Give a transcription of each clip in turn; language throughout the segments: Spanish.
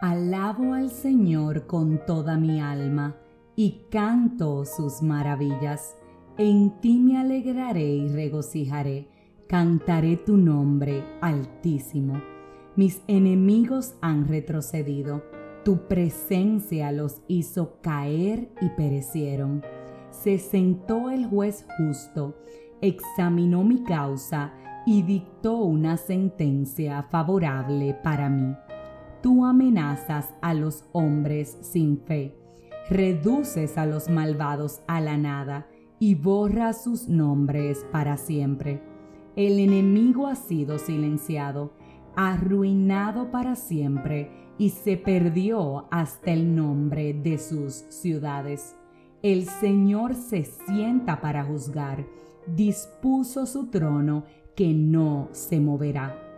Alabo al Señor con toda mi alma y canto sus maravillas. En ti me alegraré y regocijaré, cantaré tu nombre altísimo. Mis enemigos han retrocedido, tu presencia los hizo caer y perecieron. Se sentó el juez justo, examinó mi causa y dictó una sentencia favorable para mí. Tú amenazas a los hombres sin fe, reduces a los malvados a la nada y borras sus nombres para siempre. El enemigo ha sido silenciado, arruinado para siempre y se perdió hasta el nombre de sus ciudades. El Señor se sienta para juzgar, dispuso su trono que no se moverá.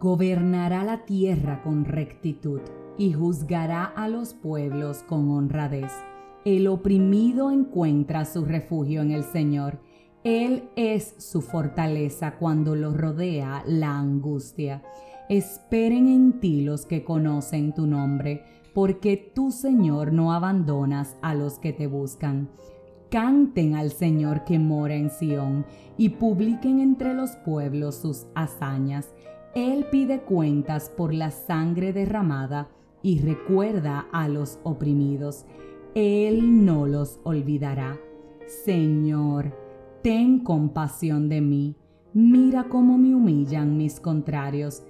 Gobernará la tierra con rectitud y juzgará a los pueblos con honradez. El oprimido encuentra su refugio en el Señor. Él es su fortaleza cuando lo rodea la angustia. Esperen en ti los que conocen tu nombre, porque tú, Señor, no abandonas a los que te buscan. Canten al Señor que mora en Sión y publiquen entre los pueblos sus hazañas. Él pide cuentas por la sangre derramada y recuerda a los oprimidos. Él no los olvidará. Señor, ten compasión de mí. Mira cómo me humillan mis contrarios.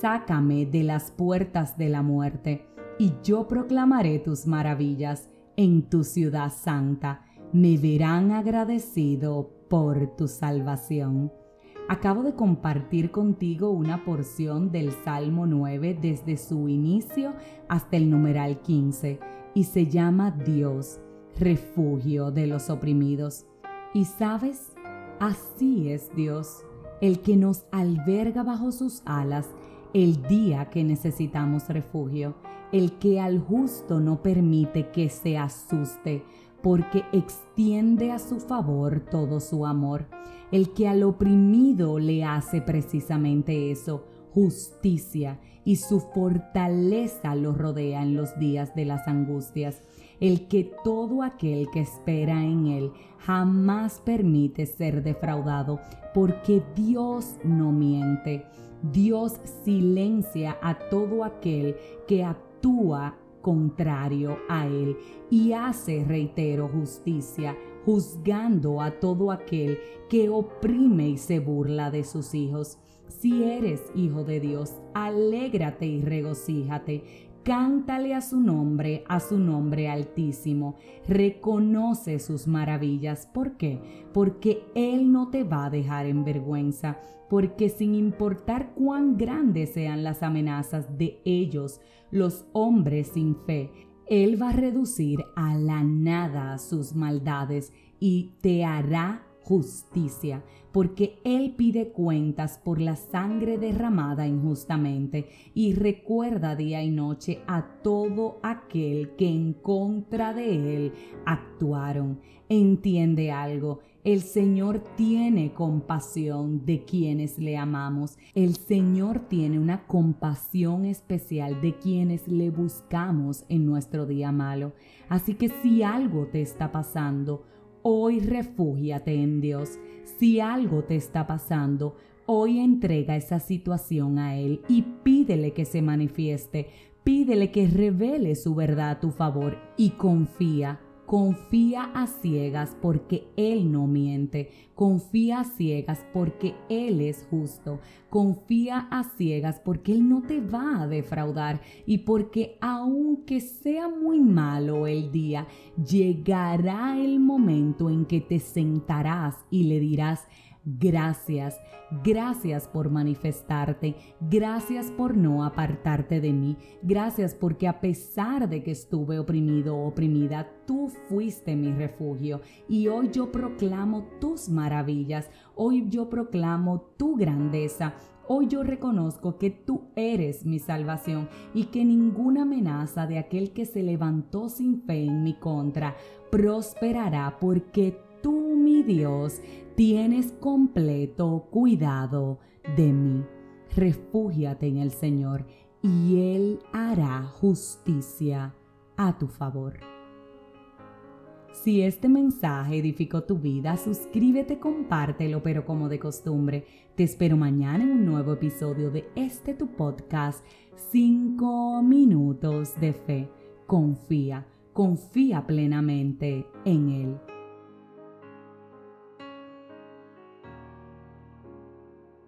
Sácame de las puertas de la muerte, y yo proclamaré tus maravillas en tu ciudad santa. Me verán agradecido por tu salvación. Acabo de compartir contigo una porción del Salmo 9 desde su inicio hasta el numeral 15 y se llama Dios, refugio de los oprimidos. Y sabes, así es Dios, el que nos alberga bajo sus alas el día que necesitamos refugio, el que al justo no permite que se asuste, porque extiende a su favor todo su amor. El que al oprimido le hace precisamente eso, justicia, y su fortaleza lo rodea en los días de las angustias. El que todo aquel que espera en él jamás permite ser defraudado, porque Dios no miente. Dios silencia a todo aquel que actúa contrario a Él y hace, reitero, justicia, juzgando a todo aquel que oprime y se burla de sus hijos. Si eres hijo de Dios, alégrate y regocíjate. Cántale a su nombre, a su nombre altísimo. Reconoce sus maravillas. ¿Por qué? Porque Él no te va a dejar en vergüenza. Porque sin importar cuán grandes sean las amenazas de ellos, los hombres sin fe, Él va a reducir a la nada sus maldades y te hará justicia, porque Él pide cuentas por la sangre derramada injustamente y recuerda día y noche a todo aquel que en contra de Él actuaron. Entiende algo, el Señor tiene compasión de quienes le amamos. El Señor tiene una compasión especial de quienes le buscamos en nuestro día malo. Así que si algo te está pasando, hoy refúgiate en Dios. Si algo te está pasando, hoy entrega esa situación a Él y pídele que se manifieste. Pídele que revele su verdad a tu favor y confía Confía a ciegas porque Él no miente. Confía a ciegas porque Él es justo. Confía a ciegas porque Él no te va a defraudar y porque aunque sea muy malo el día, llegará el momento en que te sentarás y le dirás, Gracias, gracias por manifestarte, gracias por no apartarte de mí, gracias porque a pesar de que estuve oprimido o oprimida, tú fuiste mi refugio y hoy yo proclamo tus maravillas, hoy yo proclamo tu grandeza. Hoy yo reconozco que tú eres mi salvación y que ninguna amenaza de aquel que se levantó sin fe en mi contra prosperará porque Dios, tienes completo cuidado de mí. Refúgiate en el Señor y Él hará justicia a tu favor. Si este mensaje edificó tu vida, suscríbete, compártelo, pero como de costumbre, te espero mañana en un nuevo episodio de este tu podcast, 5 minutos de fe. Confía, confía plenamente en Él.